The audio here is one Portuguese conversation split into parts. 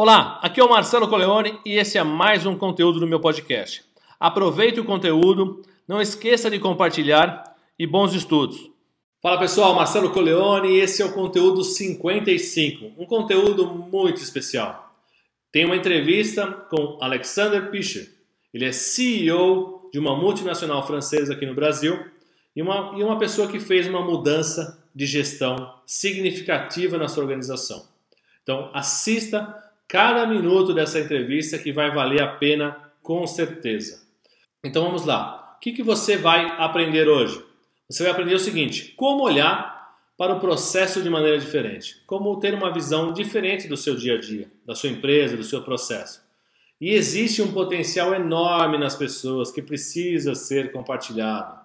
Olá, aqui é o Marcelo Coleone e esse é mais um conteúdo do meu podcast. Aproveite o conteúdo, não esqueça de compartilhar e bons estudos. Fala pessoal, Marcelo Coleone e esse é o conteúdo 55, um conteúdo muito especial. Tem uma entrevista com Alexander Pischer. Ele é CEO de uma multinacional francesa aqui no Brasil e uma, e uma pessoa que fez uma mudança de gestão significativa na sua organização. Então, assista cada minuto dessa entrevista que vai valer a pena com certeza. Então vamos lá. O que, que você vai aprender hoje? Você vai aprender o seguinte: como olhar para o processo de maneira diferente, como ter uma visão diferente do seu dia a dia, da sua empresa, do seu processo. E existe um potencial enorme nas pessoas que precisa ser compartilhado.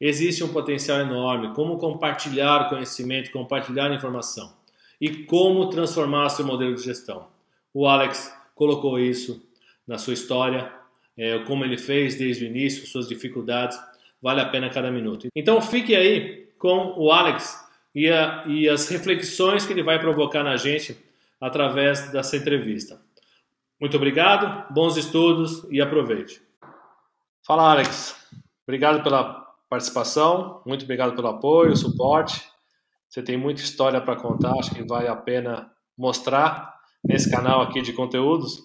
Existe um potencial enorme como compartilhar conhecimento, compartilhar informação e como transformar seu modelo de gestão. O Alex colocou isso na sua história, é, como ele fez desde o início, suas dificuldades. Vale a pena cada minuto. Então fique aí com o Alex e, a, e as reflexões que ele vai provocar na gente através dessa entrevista. Muito obrigado, bons estudos e aproveite. Fala, Alex. Obrigado pela participação, muito obrigado pelo apoio, suporte. Você tem muita história para contar, acho que vale a pena mostrar nesse canal aqui de conteúdos,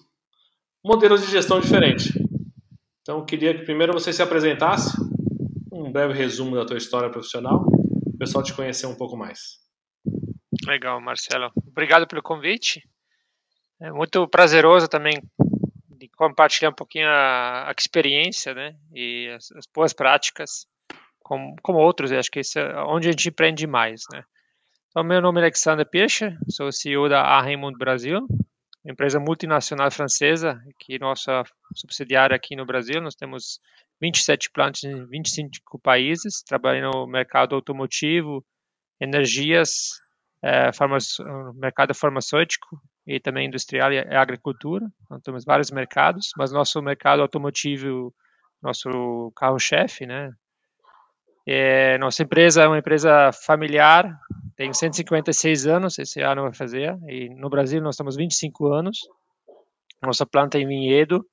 modelos de gestão diferente. Então, queria que primeiro você se apresentasse, um breve resumo da tua história profissional, o pessoal te conhecer um pouco mais. Legal, Marcelo. Obrigado pelo convite. É muito prazeroso também de compartilhar um pouquinho a, a experiência, né, e as, as boas práticas com, com outros. Eu acho que isso é onde a gente aprende mais, né. Então, meu nome é Alexander Pircher, sou CEO da A Raymond Brasil, empresa multinacional francesa, que nossa subsidiária aqui no Brasil. Nós temos 27 plantas em 25 países, trabalhando no mercado automotivo, energias, é, mercado farmacêutico e também industrial e agricultura. Então, temos vários mercados, mas nosso mercado automotivo, nosso carro-chefe, né? É, nossa empresa é uma empresa familiar, tem 156 anos, esse ano vai fazer, e no Brasil nós temos 25 anos. Nossa planta é em Vinhedo,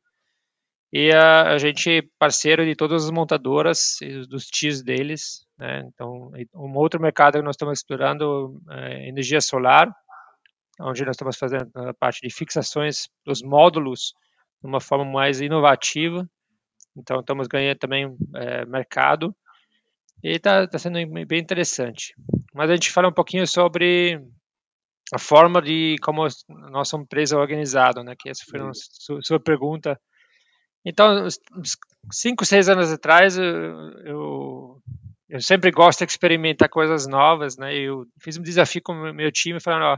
e a, a gente é parceiro de todas as montadoras e dos tios deles. Né? Então, um outro mercado que nós estamos explorando é energia solar, onde nós estamos fazendo a parte de fixações dos módulos de uma forma mais inovativa. Então, estamos ganhando também é, mercado e está tá sendo bem interessante. Mas a gente fala um pouquinho sobre a forma de como a nossa empresa é organizada, né? Que essa foi a sua, sua pergunta. Então, cinco, seis anos atrás, eu, eu, eu, sempre gosto de experimentar coisas novas, né? Eu fiz um desafio com o meu time, falando, ó,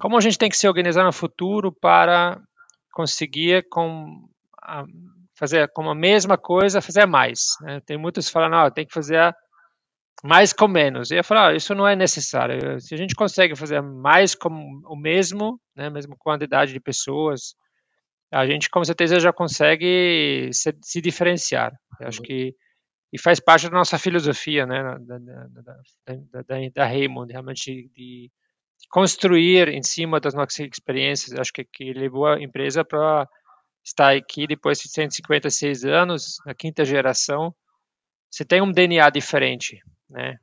como a gente tem que se organizar no futuro para conseguir com a, fazer com a mesma coisa, fazer mais. Né? Tem muitos que falam, tem que fazer mais com menos. E eu falo, ah, isso não é necessário. Se a gente consegue fazer mais com o mesmo, né, mesma quantidade de pessoas, a gente com certeza já consegue se, se diferenciar. Eu acho que e faz parte da nossa filosofia, né, da, da, da, da Raymond, realmente de, de, construir em cima das nossas experiências. Acho que, que levou a empresa para estar aqui depois de 156 anos, na quinta geração. Você tem um DNA diferente, né?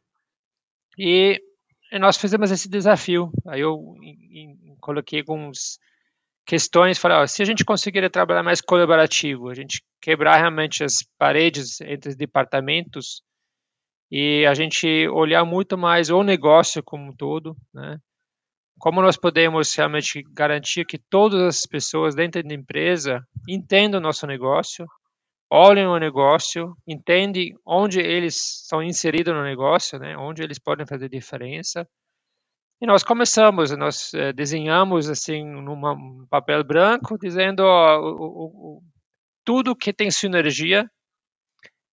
E, nós fizemos esse desafio. Aí eu em, em, coloquei algumas questões, falei, ó, se a gente conseguir trabalhar mais colaborativo, a gente quebrar realmente as paredes entre os departamentos e a gente olhar muito mais o negócio como um todo, né? Como nós podemos realmente garantir que todas as pessoas dentro da empresa entendam o nosso negócio, olhem o negócio, entendem onde eles são inseridos no negócio, né, onde eles podem fazer diferença. E nós começamos, nós eh, desenhamos assim num papel branco, dizendo ó, o, o, tudo que tem sinergia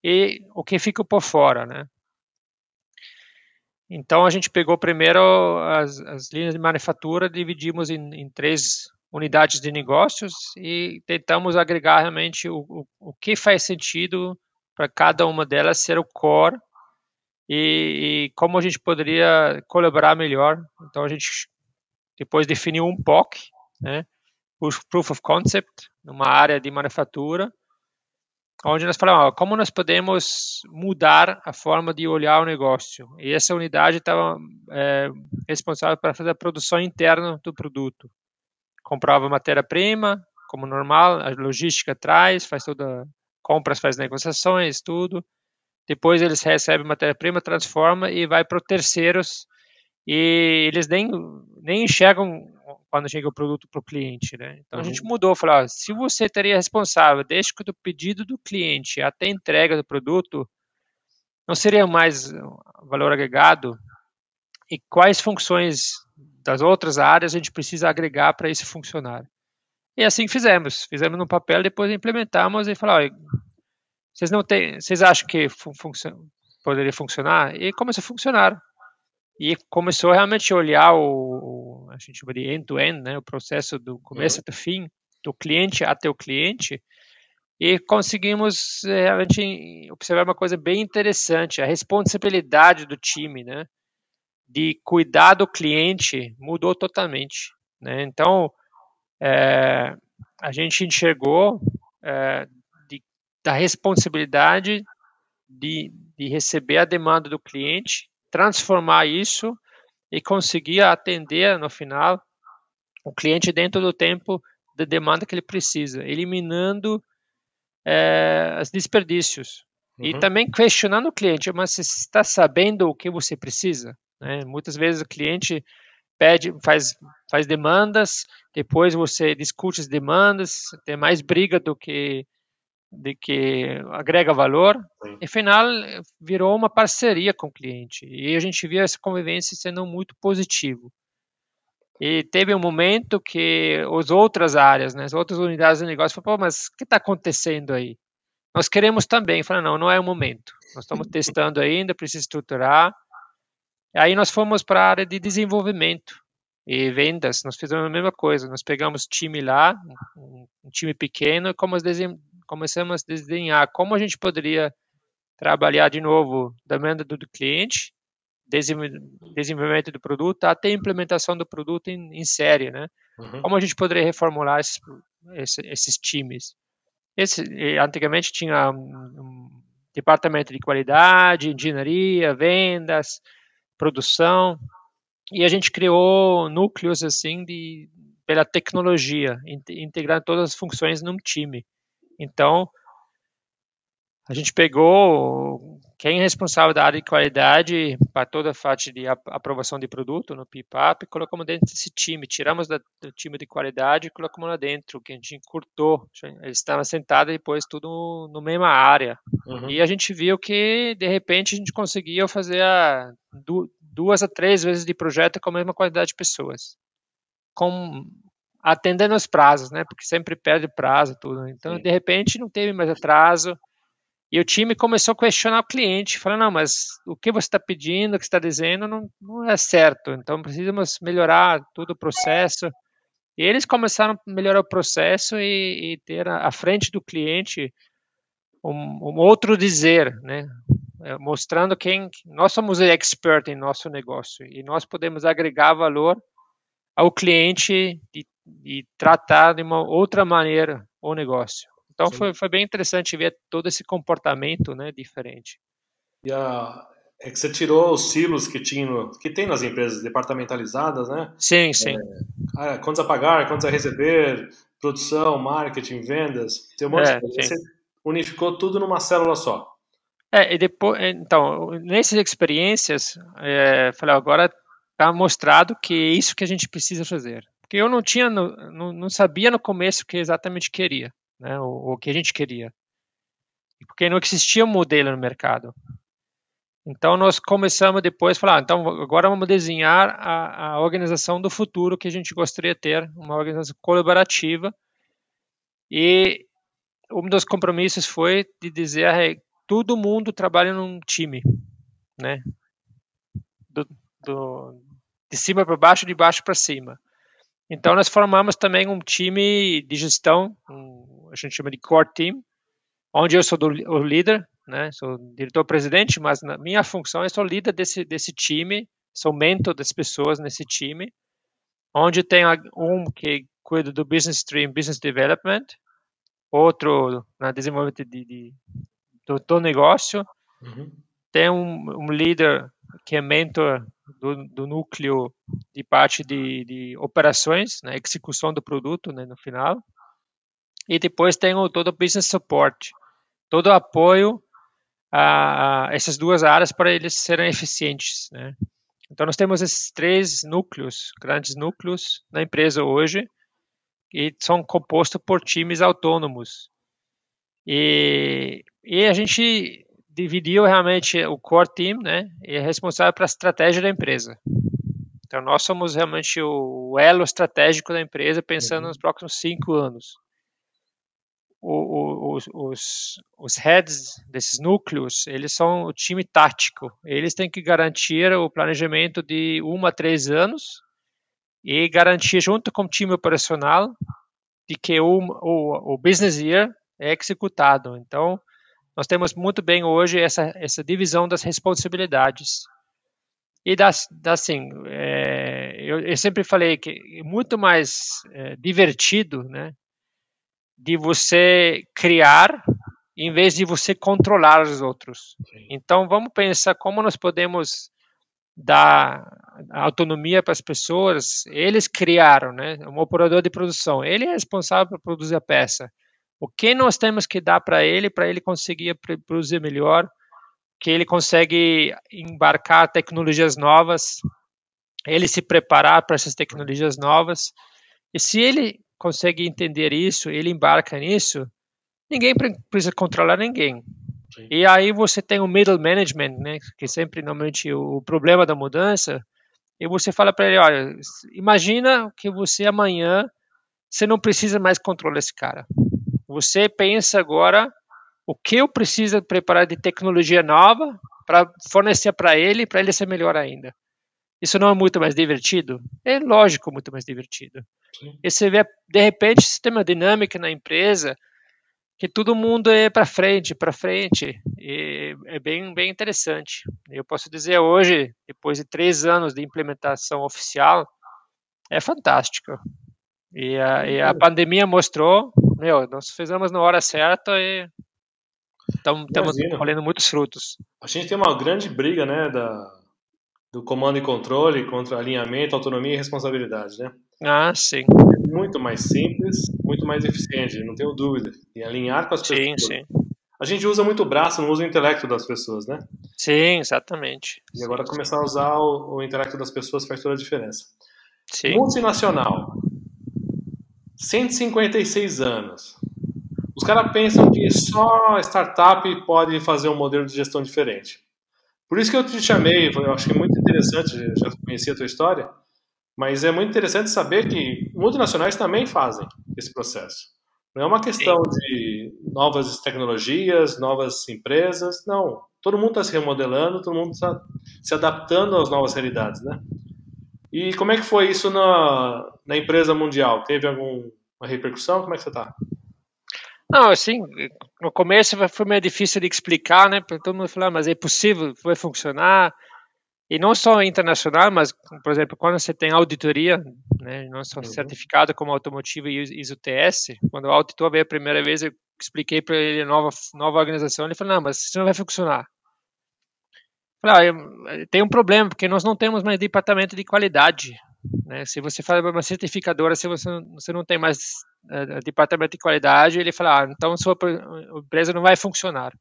e o que fica por fora, né? Então a gente pegou primeiro as, as linhas de manufatura, dividimos em, em três unidades de negócios e tentamos agregar realmente o, o, o que faz sentido para cada uma delas ser o core e, e, como a gente poderia colaborar melhor. Então a gente depois definiu um POC, né? proof of concept numa área de manufatura, onde nós falamos como nós podemos mudar a forma de olhar o negócio. E essa unidade estava é, responsável para fazer a produção interna do produto. Comprava matéria-prima, como normal, a logística traz, faz toda compras, faz negociações, tudo. Depois eles recebem matéria-prima, transforma e vai para terceiros e eles nem, nem enxergam quando chega o produto para o cliente, né? Então uhum. a gente uhum. mudou, falou, ó, se você teria responsável desde que do pedido do cliente até a entrega do produto, não seria mais valor agregado? E quais funções das outras áreas a gente precisa agregar para isso funcionar? E assim fizemos, fizemos no papel, depois implementamos e falou, vocês não têm, vocês acham que fun poderia funcionar? E começou a funcionar e começou realmente a olhar o, a gente chama de end-to-end, né, o processo do começo uhum. até o fim, do cliente até o cliente, e conseguimos eh, realmente observar uma coisa bem interessante, a responsabilidade do time, né, de cuidar do cliente mudou totalmente, né, então é, a gente enxergou é, de, da responsabilidade de, de receber a demanda do cliente transformar isso e conseguir atender no final o cliente dentro do tempo da demanda que ele precisa, eliminando é, os desperdícios. Uhum. E também questionando o cliente, mas você está sabendo o que você precisa? Né? Muitas vezes o cliente pede, faz, faz demandas, depois você discute as demandas, tem mais briga do que de que agrega valor, Sim. e final virou uma parceria com o cliente. E a gente viu essa convivência sendo muito positivo. E teve um momento que as outras áreas, né, as outras unidades de negócio falaram, mas o que está acontecendo aí? Nós queremos também. Falaram, não, não é o momento. Nós estamos testando ainda, precisa estruturar. Aí nós fomos para a área de desenvolvimento e vendas. Nós fizemos a mesma coisa. Nós pegamos time lá, um, um time pequeno, e como começamos a desenhar como a gente poderia trabalhar de novo da demanda do cliente, desenvolvimento do produto, até a implementação do produto em, em série, né? Uhum. Como a gente poderia reformular esses, esses, esses times? Esse, antigamente tinha um departamento de qualidade, engenharia, vendas, produção, e a gente criou núcleos assim de pela tecnologia, integrando todas as funções num time. Então, a gente pegou quem é responsável da área de qualidade para toda a parte de aprovação de produto no PIPAP e colocamos dentro desse time. Tiramos do time de qualidade e colocamos lá dentro, que a gente encurtou. Eles estavam sentados depois tudo no mesma área. Uhum. E a gente viu que, de repente, a gente conseguia fazer a, duas a três vezes de projeto com a mesma quantidade de pessoas. Com atendendo os prazos, né? Porque sempre perde prazo, tudo. Então, Sim. de repente, não teve mais atraso. E o time começou a questionar o cliente, falando, não, mas o que você está pedindo, o que está dizendo, não, não é certo. Então, precisamos melhorar todo o processo. E eles começaram a melhorar o processo e, e ter à frente do cliente um, um, outro dizer, né? É, mostrando quem nós somos expert em nosso negócio e nós podemos agregar valor ao cliente de e tratar de uma outra maneira o negócio. Então foi, foi bem interessante ver todo esse comportamento né, diferente. E a, é que você tirou os silos que, tinha no, que tem nas empresas departamentalizadas, né? Sim, sim. É, contas a pagar, contas a receber, produção, marketing, vendas. Tem um monte é, de coisa. Você unificou tudo numa célula só. É, e depois, então, nessas experiências, é, falei, agora está mostrado que é isso que a gente precisa fazer. Porque eu não tinha, não, não sabia no começo o que exatamente queria, né? O, o que a gente queria. Porque não existia um modelo no mercado. Então nós começamos depois a falar, ah, então agora vamos desenhar a, a, organização do futuro que a gente gostaria de ter, uma organização colaborativa. E um dos compromissos foi de dizer, hey, todo mundo trabalha num time, né? Do, do, de cima para baixo, de baixo para cima. Então, nós formamos também um time de gestão, um, a gente chama de core team, onde eu sou do, o líder, né? Sou diretor-presidente, mas na minha função eu sou líder desse, desse time, sou mentor das pessoas nesse time, onde tem um que cuido do Business Stream Business Development, outro na desenvolvimento de, de do, do, negócio. Uhum. Tem um, um líder que é mentor do, do núcleo de parte de, de operações, né, execução do produto né, no final. E depois tem o, todo o business support, todo o apoio a, a essas duas áreas para eles serem eficientes. Né. Então, nós temos esses três núcleos, grandes núcleos na empresa hoje, e são compostos por times autônomos. E, e a gente dividiu realmente o core team, né, e é responsável pela estratégia da empresa. Então, nós somos realmente o elo estratégico da empresa, pensando uhum. nos próximos cinco anos. O, o, os, os heads desses núcleos, eles são o time tático. Eles têm que garantir o planejamento de um a três anos e garantir, junto com o time operacional, de que o, o, o business year é executado. Então, nós temos muito bem hoje essa, essa divisão das responsabilidades. E das, das assim, é, eu, eu, sempre falei que é muito mais é, divertido, né, de você criar em vez de você controlar os outros. Sim. Então, vamos pensar como nós podemos dar autonomia para as pessoas. Eles criaram, né, um operador de produção. Ele é responsável por produzir a peça. O que nós temos que dar para ele, para ele conseguir produzir melhor, que ele consegue embarcar tecnologias novas, ele se preparar para essas tecnologias novas. E se ele consegue entender isso, ele embarca nisso, ninguém precisa controlar ninguém. Sim. E aí você tem o middle management, né, que sempre normalmente o problema da mudança, e você fala para ele, olha, imagina que você amanhã você não precisa mais controlar esse cara. Você pensa agora o que eu preciso preparar de tecnologia nova para fornecer para ele, para ele ser melhor ainda. Isso não é muito mais divertido? É lógico, muito mais divertido. Sim. E você vê, de repente, sistema dinâmico na empresa, que todo mundo é para frente, para frente. E é bem, bem interessante. Eu posso dizer hoje, depois de três anos de implementação oficial, é fantástico. E a, e a pandemia mostrou meu, nós fizemos na hora certa e estamos colhendo muitos frutos. A gente tem uma grande briga, né, da, do comando e controle contra alinhamento, autonomia e responsabilidade, né? Ah, sim. É muito mais simples, muito mais eficiente, não tenho dúvida. E alinhar com as sim, pessoas. Sim, sim. A gente usa muito o braço, não usa o intelecto das pessoas, né? Sim, exatamente. E agora começar a usar o, o intelecto das pessoas faz toda a diferença. Sim. Multinacional. 156 anos. Os caras pensam que só startup pode fazer um modelo de gestão diferente. Por isso que eu te chamei, eu acho que é muito interessante, já conheci a tua história, mas é muito interessante saber que multinacionais também fazem esse processo. Não é uma questão de novas tecnologias, novas empresas, não. Todo mundo está se remodelando, todo mundo está se adaptando às novas realidades, né? E como é que foi isso na, na empresa mundial? Teve alguma repercussão? Como é que você está? Não, assim, no começo foi meio difícil de explicar, né? Porque todo mundo falou, ah, mas é possível, vai funcionar. E não só internacional, mas, por exemplo, quando você tem auditoria, né, não só uhum. certificado como automotivo e ISO TS, quando o auditor veio a primeira vez, eu expliquei para ele a nova, nova organização, ele falou, não, mas isso não vai funcionar. Falei, ah, tem um problema, porque nós não temos mais departamento de qualidade. Né? Se você faz uma certificadora, se você, você não tem mais uh, departamento de qualidade, ele fala, ah, então sua empresa não vai funcionar.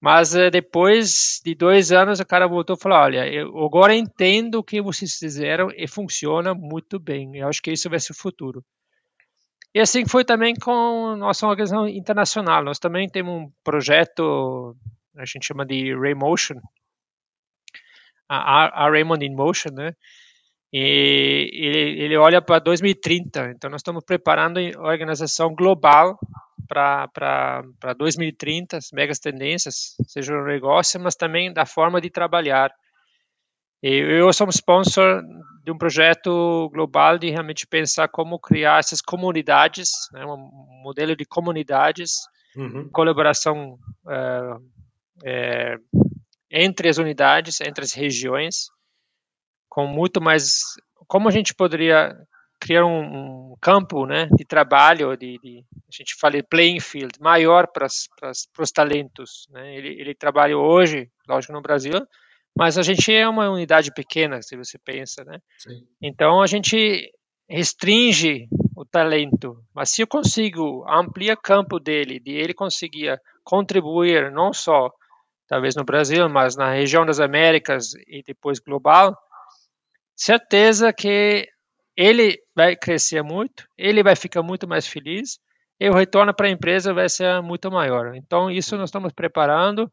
Mas uh, depois de dois anos, o cara voltou e falou, olha, eu agora entendo o que vocês fizeram e funciona muito bem. Eu acho que isso vai ser o futuro. E assim foi também com nossa organização internacional. Nós também temos um projeto a gente chama de Raymotion, a, a Raymond in Motion, né? E ele, ele olha para 2030. Então, nós estamos preparando a organização global para 2030, as megas tendências, seja no negócio, mas também da forma de trabalhar. E eu sou um sponsor de um projeto global de realmente pensar como criar essas comunidades, né, um modelo de comunidades, uhum. colaboração uh, é, entre as unidades, entre as regiões, com muito mais. Como a gente poderia criar um, um campo né, de trabalho, de, de, a gente fala playing field, maior para os talentos. Né? Ele, ele trabalha hoje, lógico, no Brasil, mas a gente é uma unidade pequena, se você pensa. Né? Então, a gente restringe o talento, mas se eu consigo ampliar o campo dele, de ele conseguir contribuir não só talvez no Brasil, mas na região das Américas e depois global, certeza que ele vai crescer muito, ele vai ficar muito mais feliz e o retorno para a empresa vai ser muito maior. Então, isso nós estamos preparando.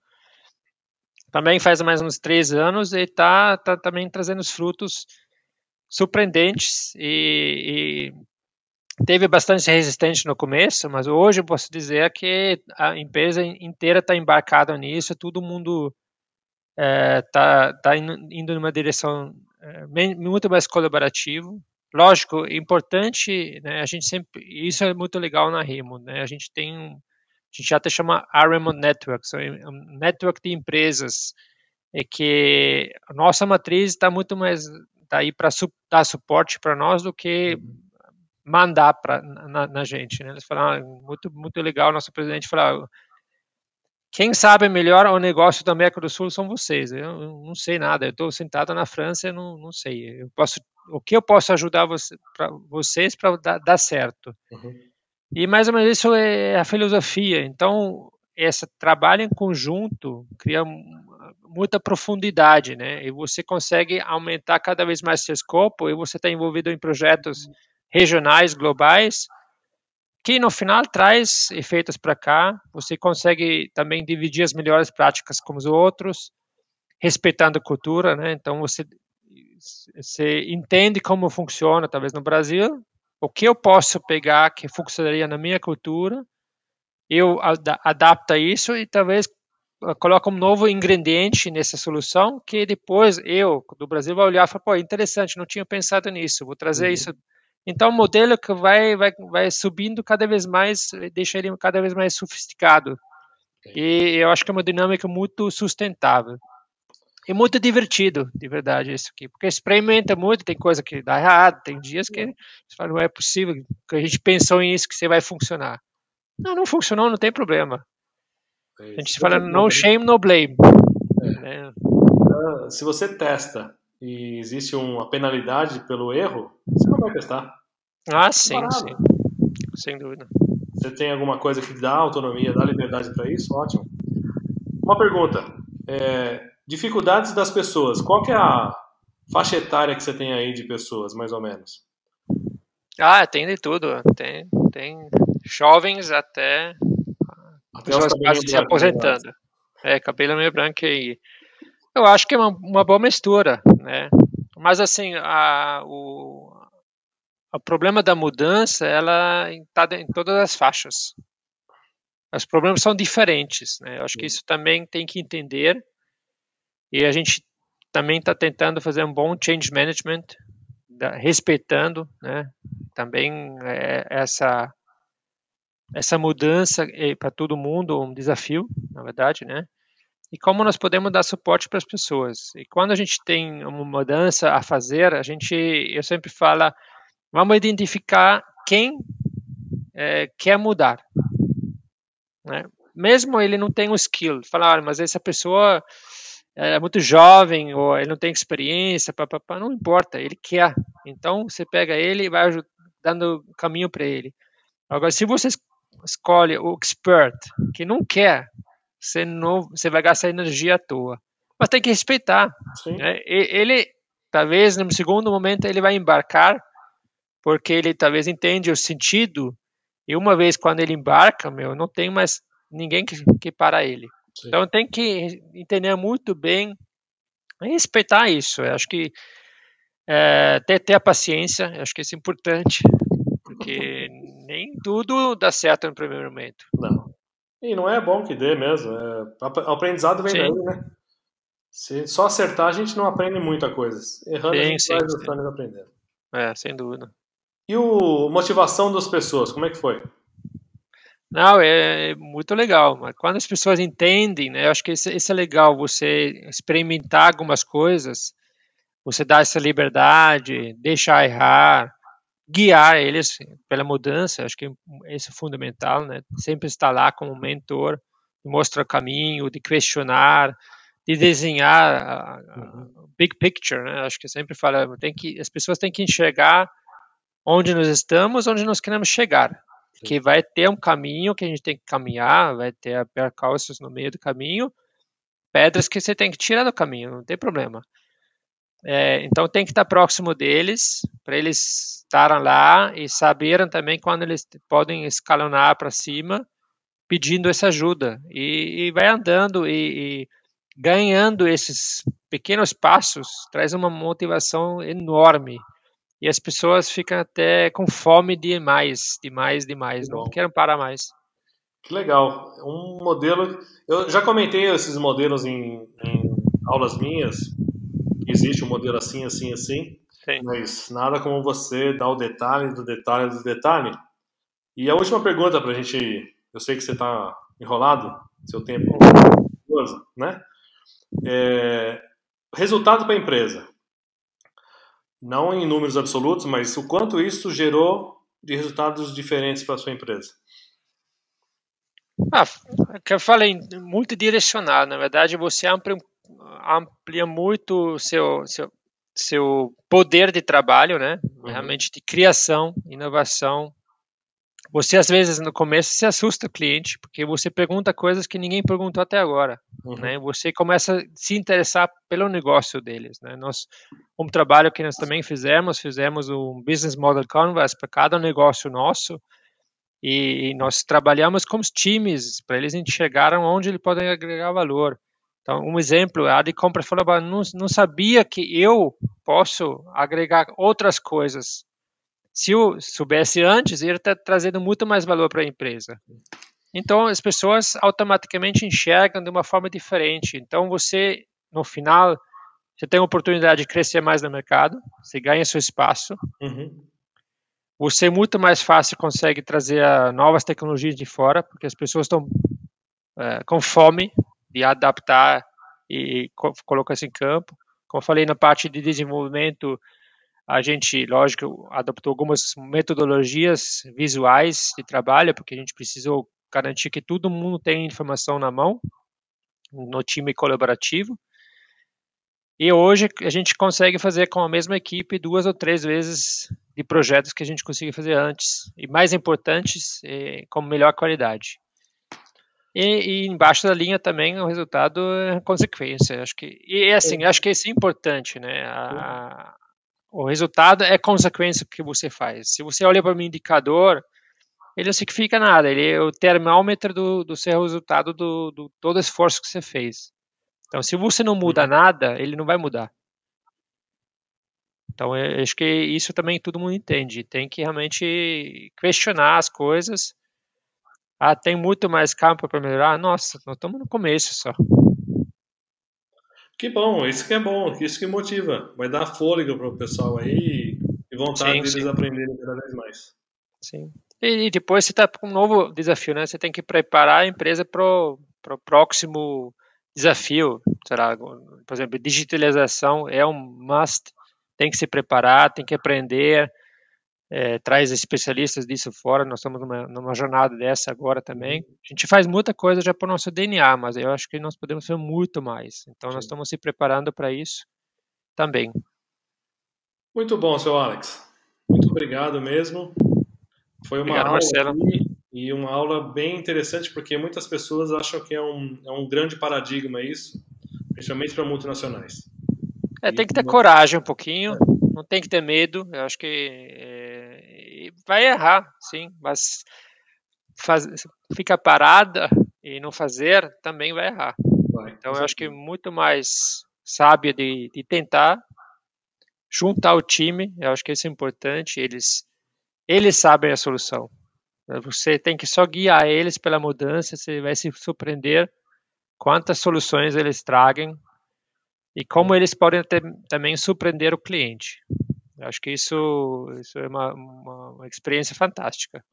Também faz mais uns três anos e está tá também trazendo os frutos surpreendentes e, e teve bastante resistente no começo, mas hoje eu posso dizer que a empresa inteira está embarcada nisso, todo mundo está é, tá, tá indo numa direção é, muito mais colaborativo. Lógico, importante, né, a gente sempre, isso é muito legal na Remo, né, a gente tem, a gente até chama Remo Network, um network de empresas, é que a nossa matriz está muito mais tá aí para su dar suporte para nós do que uhum. Mandar para na, na, gente, né? Eles falaram, ah, muito muito legal, nosso presidente falou, quem sabe melhor o negócio da América do Sul são vocês. Eu não sei nada. Eu estou sentado na França, não, não sei. Eu posso, o que eu posso ajudar você, pra, vocês para dar, dar, certo? Uhum. E mais ou menos isso é a filosofia. Então, esse trabalho em conjunto cria muita profundidade, né? E você consegue aumentar cada vez mais seu escopo e você está envolvido em projetos regionais, globais, que no final traz efeitos para cá. Você consegue também dividir as melhores práticas com os outros, respeitando a cultura, né? Então você você entende como funciona, talvez no Brasil, o que eu posso pegar que funcionaria na minha cultura, eu adapto isso e talvez coloca um novo ingrediente nessa solução que depois eu do Brasil vai olhar e falar, pô, interessante, não tinha pensado nisso, vou trazer uhum. isso então, o modelo que vai, vai, vai subindo cada vez mais, deixa ele cada vez mais sofisticado. E eu acho que é uma dinâmica muito sustentável. E muito divertido, de verdade, isso aqui. Porque experimenta muito, tem coisa que dá errado, tem dias que você fala, não é possível, que a gente pensou em isso, que você vai funcionar. Não, não funcionou, não tem problema. É a gente fala, no shame, no blame. É. É. Se você testa e existe uma penalidade pelo erro, você testar. Ah, sim, sim. Sem dúvida. Você tem alguma coisa que dá autonomia, dá liberdade para isso? Ótimo. Uma pergunta. É, dificuldades das pessoas. Qual que é a faixa etária que você tem aí de pessoas, mais ou menos? Ah, tem de tudo. Tem, tem jovens até, até pessoas quase se aposentando. É, cabelo meio branco e eu acho que é uma, uma boa mistura, né? Mas assim, a, o, o problema da mudança, ela está em todas as faixas. Os problemas são diferentes, né? Eu acho que isso também tem que entender. E a gente também está tentando fazer um bom change management, da, respeitando, né? Também é, essa essa mudança é para todo mundo um desafio, na verdade, né? e como nós podemos dar suporte para as pessoas. E quando a gente tem uma mudança a fazer, a gente, eu sempre falo, vamos identificar quem é, quer mudar. Né? Mesmo ele não tem o skill, falar, ah, mas essa pessoa é muito jovem ou ele não tem experiência, papapá, não importa, ele quer. Então você pega ele e vai dando caminho para ele. Agora, se você escolhe o expert que não quer, você não, você vai gastar energia à toa. Mas tem que respeitar. Né? Ele, talvez, no segundo momento, ele vai embarcar, porque ele talvez entende o sentido, e uma vez quando ele embarca, meu, não tem mais ninguém que, que para ele. Sim. Então tem que entender muito bem e respeitar isso. Eu acho que é, ter, ter a paciência, acho que isso é importante, porque nem tudo dá certo no primeiro momento. Não. E não é bom que dê mesmo. É, o aprendizado vem sim. daí, né? Se só acertar, a gente não aprende muita coisa. Errando, sim, a gente sim, vai ajustando e aprendendo. É, sem dúvida. E o motivação das pessoas, como é que foi? Não, é muito legal. Mas quando as pessoas entendem, né, eu acho que isso, isso é legal, você experimentar algumas coisas, você dá essa liberdade, deixar errar, guiar eles pela mudança, acho que isso é fundamental, né? Sempre estar lá como mentor, mostrar o caminho, de questionar, de desenhar a, uhum. big picture, né? Acho que sempre fala, tem que as pessoas têm que enxergar onde nós estamos, onde nós queremos chegar. Que vai ter um caminho que a gente tem que caminhar, vai ter percalços no meio do caminho, pedras que você tem que tirar do caminho, não tem problema. É, então tem que estar próximo deles, para eles estarem lá e saberem também quando eles podem escalonar para cima, pedindo essa ajuda. E, e vai andando e, e, ganhando esses pequenos passos, traz uma motivação enorme. E as pessoas ficam até com fome de mais, de mais, de mais, não querem parar mais. Que legal. Um modelo. Eu já comentei esses modelos em, em aulas minhas, existe um modelo assim, assim, assim. Sim. Mas nada como você dar o detalhe do detalhe do detalhe. E a última pergunta para a gente. Eu sei que você está enrolado, seu tempo, né? É, resultado para a empresa. Não em números absolutos, mas o quanto isso gerou de resultados diferentes para a sua empresa. Ah, que eu falei, muito direcionado. Na verdade, você amplia amplia muito seu, seu, seu poder de trabalho, né? Uhum. Realmente de criação, inovação. Você às vezes no começo se assusta o cliente porque você pergunta coisas que ninguém perguntou até agora, uhum. né? Você começa a se interessar pelo negócio deles, né? Nós um trabalho que nós também fizemos, fizemos um business model canvas para cada negócio nosso e nós trabalhamos com os times para eles enxergarem onde eles podem agregar valor. Então, um exemplo, a de compra falou, não, não sabia que eu posso agregar outras coisas. Se eu soubesse antes, ia estar trazendo muito mais valor para a empresa. Então, as pessoas automaticamente enxergam de uma forma diferente. Então, você, no final, você tem a oportunidade de crescer mais no mercado, você ganha seu espaço. Uhum. Você muito mais fácil consegue trazer novas tecnologias de fora, porque as pessoas estão é, com fome de adaptar e colocar isso em campo. Como eu falei, na parte de desenvolvimento, a gente, lógico, adaptou algumas metodologias visuais de trabalho, porque a gente precisou garantir que todo mundo tem informação na mão, no time colaborativo. E hoje a gente consegue fazer com a mesma equipe duas ou três vezes de projetos que a gente conseguia fazer antes. E mais importantes, eh, com melhor qualidade. E, e, embaixo da linha também o resultado é consequência. Acho que e é assim, acho que isso é importante, né? A, o resultado é consequência que você faz. Se você olha para um indicador, ele não significa nada. Ele é o termômetro do, do seu resultado do, do todo esforço que você fez. Então, se você não muda uhum. nada, ele não vai mudar. Então, eu acho que isso também todo mundo entende. Tem que realmente questionar as coisas ah, tem muito mais campo para melhorar? Nossa, nós estamos no começo só. Que bom, isso que é bom, isso que motiva. Vai dar fôlego para o pessoal aí e vontade sim, deles sim. aprenderem cada vez mais. Sim. E, depois você está com um novo desafio, né? Você tem que preparar a empresa para o próximo desafio. Será, por exemplo, digitalização é um must. Tem que se preparar, tem que aprender é, traz especialistas disso fora. Nós estamos numa, numa, jornada dessa agora também. A gente faz muita coisa já para o nosso DNA, mas eu acho que nós podemos fazer muito mais. Então, Sim. nós estamos se preparando para isso também. Muito bom, seu Alex. Muito obrigado mesmo. Foi uma obrigado, aula Marcelo. e uma aula bem interessante, porque muitas pessoas acham que é um, é um grande paradigma isso, principalmente para multinacionais. É, tem que ter coragem um pouquinho. Não tem que ter medo. Eu acho que é, vai errar, sim, mas faz, ficar parada e não fazer também vai errar. Vai, então eu acho que muito mais sábio de, de tentar juntar o time. Eu acho que isso é importante. Eles eles sabem a solução. Você tem que só guiar eles pela mudança. Você vai se surpreender quantas soluções eles tragam e como eles podem ter, também surpreender o cliente. Acho que isso, isso é uma, uma, uma, experiência fantástica.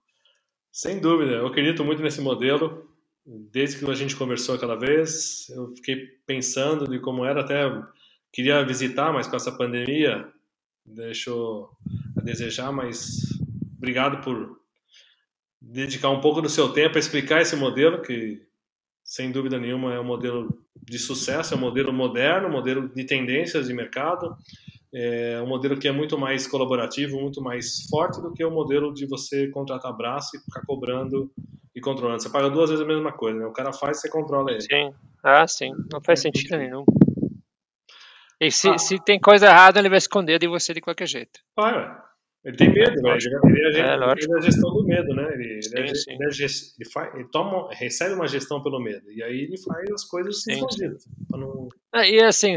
Sem dúvida, eu acredito muito nesse modelo. Desde que a gente conversou aquela vez, eu fiquei pensando de como era, até queria visitar, mas com essa pandemia deixou, desejar, mas obrigado por dedicar um pouco do seu tempo a explicar esse modelo, que sem dúvida nenhuma é um modelo de sucesso, é um modelo moderno, um modelo de tendências de mercado, é um modelo que é muito mais colaborativo, muito mais forte do que o modelo de você contratar braço e ficar cobrando e controlando. Você paga duas vezes a mesma coisa, né? O cara faz, você controla ele. Sim, ah, sim, não faz sentido nenhum. E se, ah. se tem coisa errada, ele vai esconder de você de qualquer jeito. Vai, ué. Ele tem medo, né? Ele, é, é, ele é a gestão do medo, né? Ele, sim, ele, é, sim. ele, é gest, ele, faz, ele toma, recebe uma gestão pelo medo. E aí ele faz as coisas sim, escondidas. Não... Ah, e assim,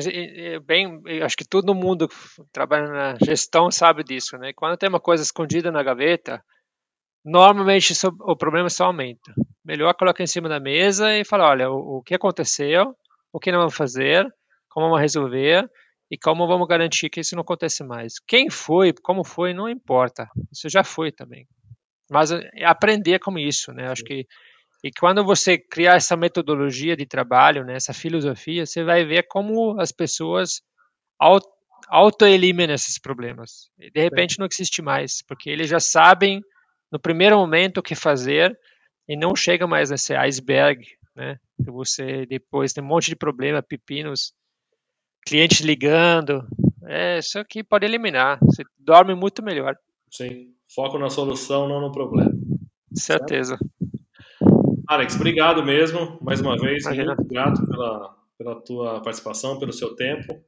bem, acho que todo mundo que trabalha na gestão sabe disso, né? Quando tem uma coisa escondida na gaveta, normalmente isso, o problema só aumenta. Melhor colocar em cima da mesa e falar, olha, o, o que aconteceu, o que não vamos fazer, como vamos resolver e como vamos garantir que isso não aconteça mais. Quem foi, como foi, não importa. Isso já foi também. Mas é aprender com isso, né? Acho que e quando você criar essa metodologia de trabalho, né, essa filosofia, você vai ver como as pessoas auto-eliminam esses problemas. E de repente não existe mais, porque eles já sabem no primeiro momento o que fazer e não chega mais nesse iceberg, né? Que você depois tem um monte de problema, pepinos clientes ligando. É, isso aqui pode eliminar. Você dorme muito melhor. Sim. Foco na solução, não no problema. Certeza. Certo? Alex, obrigado mesmo, mais uma vez. Imagina. Muito grato pela, pela tua participação, pelo seu tempo.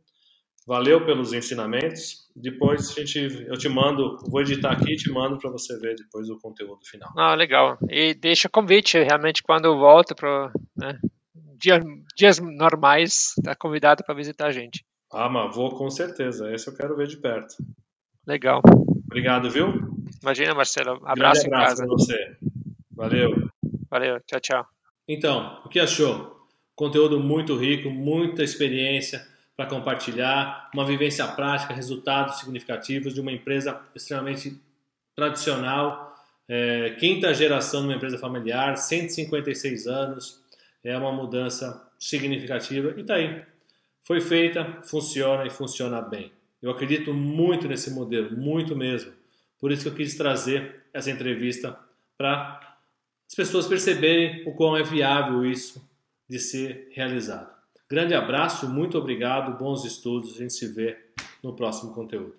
Valeu pelos ensinamentos. Depois a gente, eu te mando, vou editar aqui e te mando para você ver depois o conteúdo final. Ah, legal. E deixa convite, realmente, quando eu volto para né, dia, dias normais, está convidado para visitar a gente. Ah, mas vou com certeza. Esse eu quero ver de perto. Legal. Obrigado, viu? Imagina, Marcelo. Abraço, Grande abraço casa. você. Valeu. Valeu. Tchau, tchau. Então, o que achou? Conteúdo muito rico, muita experiência para compartilhar, uma vivência prática, resultados significativos de uma empresa extremamente tradicional, é, quinta geração de uma empresa familiar, 156 anos, é uma mudança significativa e está aí. Foi feita, funciona e funciona bem. Eu acredito muito nesse modelo, muito mesmo. Por isso que eu quis trazer essa entrevista para as pessoas perceberem o quão é viável isso de ser realizado. Grande abraço, muito obrigado, bons estudos. A gente se vê no próximo conteúdo.